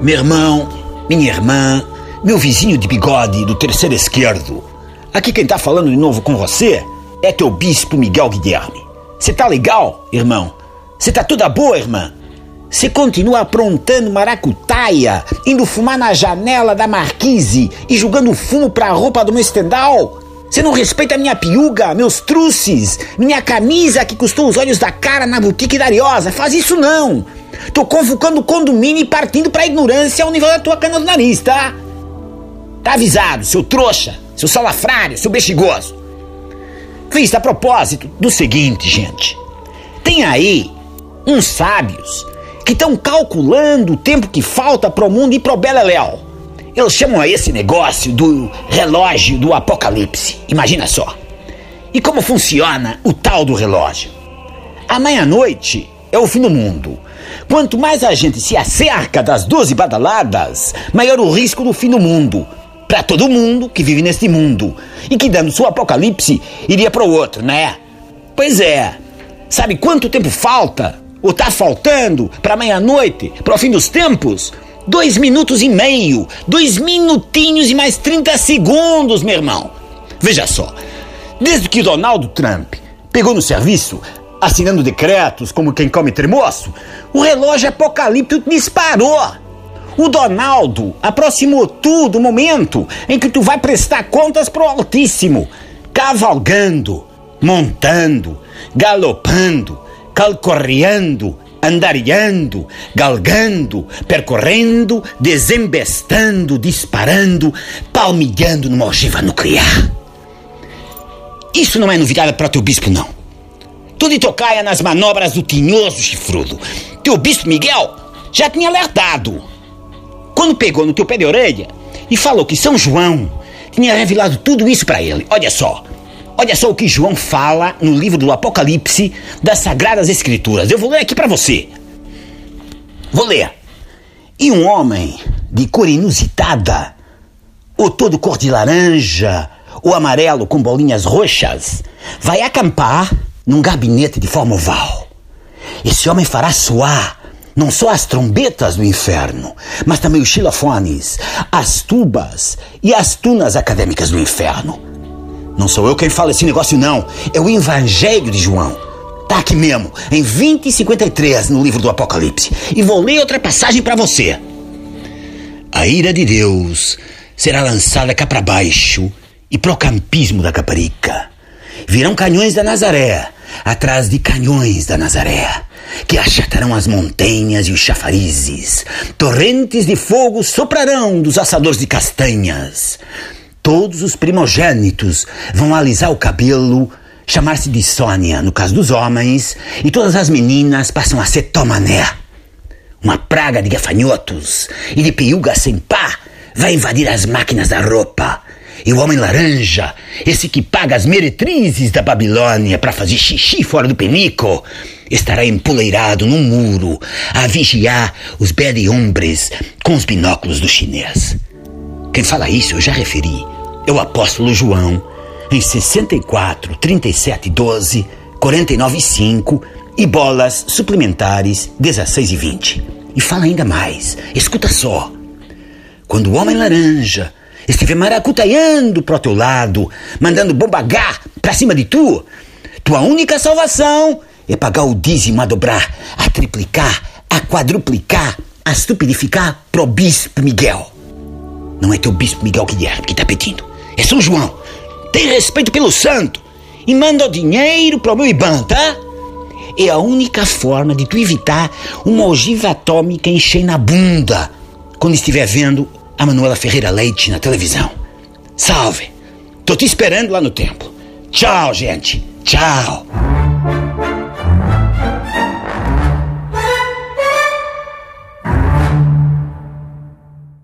Meu irmão, minha irmã, meu vizinho de bigode do terceiro esquerdo. Aqui quem tá falando de novo com você é teu bispo Miguel Guilherme. Você tá legal, irmão? Você tá toda boa, irmã? Você continua aprontando maracutaia, indo fumar na janela da marquise e jogando fumo pra roupa do meu estendal? Você não respeita minha piuga, meus truces, minha camisa que custou os olhos da cara na boutique da Ariosa? Faz isso não! Tô convocando o condomínio e partindo pra ignorância ao nível da tua cana do nariz, tá? Tá avisado, seu trouxa, seu salafrário, seu bexigoso. Fiz a propósito do seguinte, gente. Tem aí uns sábios que estão calculando o tempo que falta pro mundo ir pro Beleléu. Eles chamam a esse negócio do relógio do apocalipse. Imagina só. E como funciona o tal do relógio? A meia-noite é o fim do mundo. Quanto mais a gente se acerca das doze badaladas, maior o risco do fim do mundo. Para todo mundo que vive neste mundo. E que dando seu apocalipse iria para o outro, né? Pois é. Sabe quanto tempo falta? Ou tá faltando para meia-noite, para o fim dos tempos? Dois minutos e meio. Dois minutinhos e mais 30 segundos, meu irmão. Veja só. Desde que Donald Trump pegou no serviço, assinando decretos como quem come tremoço, o relógio apocalíptico disparou. O Donaldo aproximou tu do momento em que tu vai prestar contas pro Altíssimo, cavalgando, montando, galopando, calcorreando, andariando, galgando, percorrendo, desembestando, disparando, palmilhando numa ogiva nuclear. Isso não é novidade para teu bispo, não. Tudo de tocaia nas manobras do tinhoso chifrudo. Teu bispo Miguel já tinha alertado. Quando pegou no teu pé de orelha e falou que São João tinha revelado tudo isso para ele. Olha só. Olha só o que João fala no livro do Apocalipse das Sagradas Escrituras. Eu vou ler aqui para você. Vou ler. E um homem de cor inusitada, ou todo cor de laranja, ou amarelo com bolinhas roxas, vai acampar num gabinete de forma oval. Esse homem fará soar não só as trombetas do inferno, mas também os xilofones, as tubas e as tunas acadêmicas do inferno. Não sou eu quem fala esse negócio, não. É o Evangelho de João. Tá aqui mesmo, em 20 e 53 no livro do Apocalipse. E vou ler outra passagem para você. A ira de Deus será lançada cá para baixo e pro campismo da Caparica. Virão canhões da Nazaré, atrás de canhões da Nazaré, que achatarão as montanhas e os chafarizes. Torrentes de fogo soprarão dos assadores de castanhas. Todos os primogênitos vão alisar o cabelo, chamar-se de Sônia, no caso dos homens, e todas as meninas passam a ser Tomané. Uma praga de gafanhotos e de piuga sem pá vai invadir as máquinas da roupa. E o homem laranja, esse que paga as meretrizes da Babilônia para fazer xixi fora do penico, estará empoleirado num muro a vigiar os bede hombres com os binóculos do chinês. Quem fala isso eu já referi. É o apóstolo João, em 64, 37, 12, 49, 5 e bolas suplementares 16 e 20. E fala ainda mais. Escuta só. Quando o homem laranja estiver maracutaiando pro teu lado, mandando bombagar pra cima de tu, tua única salvação é pagar o dízimo a dobrar, a triplicar, a quadruplicar, a estupidificar pro bispo Miguel. Não é teu bispo Miguel Guilherme que tá pedindo. É São João. Tem respeito pelo santo. E manda o dinheiro pro meu IBAN, tá? É a única forma de tu evitar uma ogiva atômica encher na bunda quando estiver vendo a Manuela Ferreira Leite na televisão. Salve! Tô te esperando lá no templo. Tchau, gente. Tchau.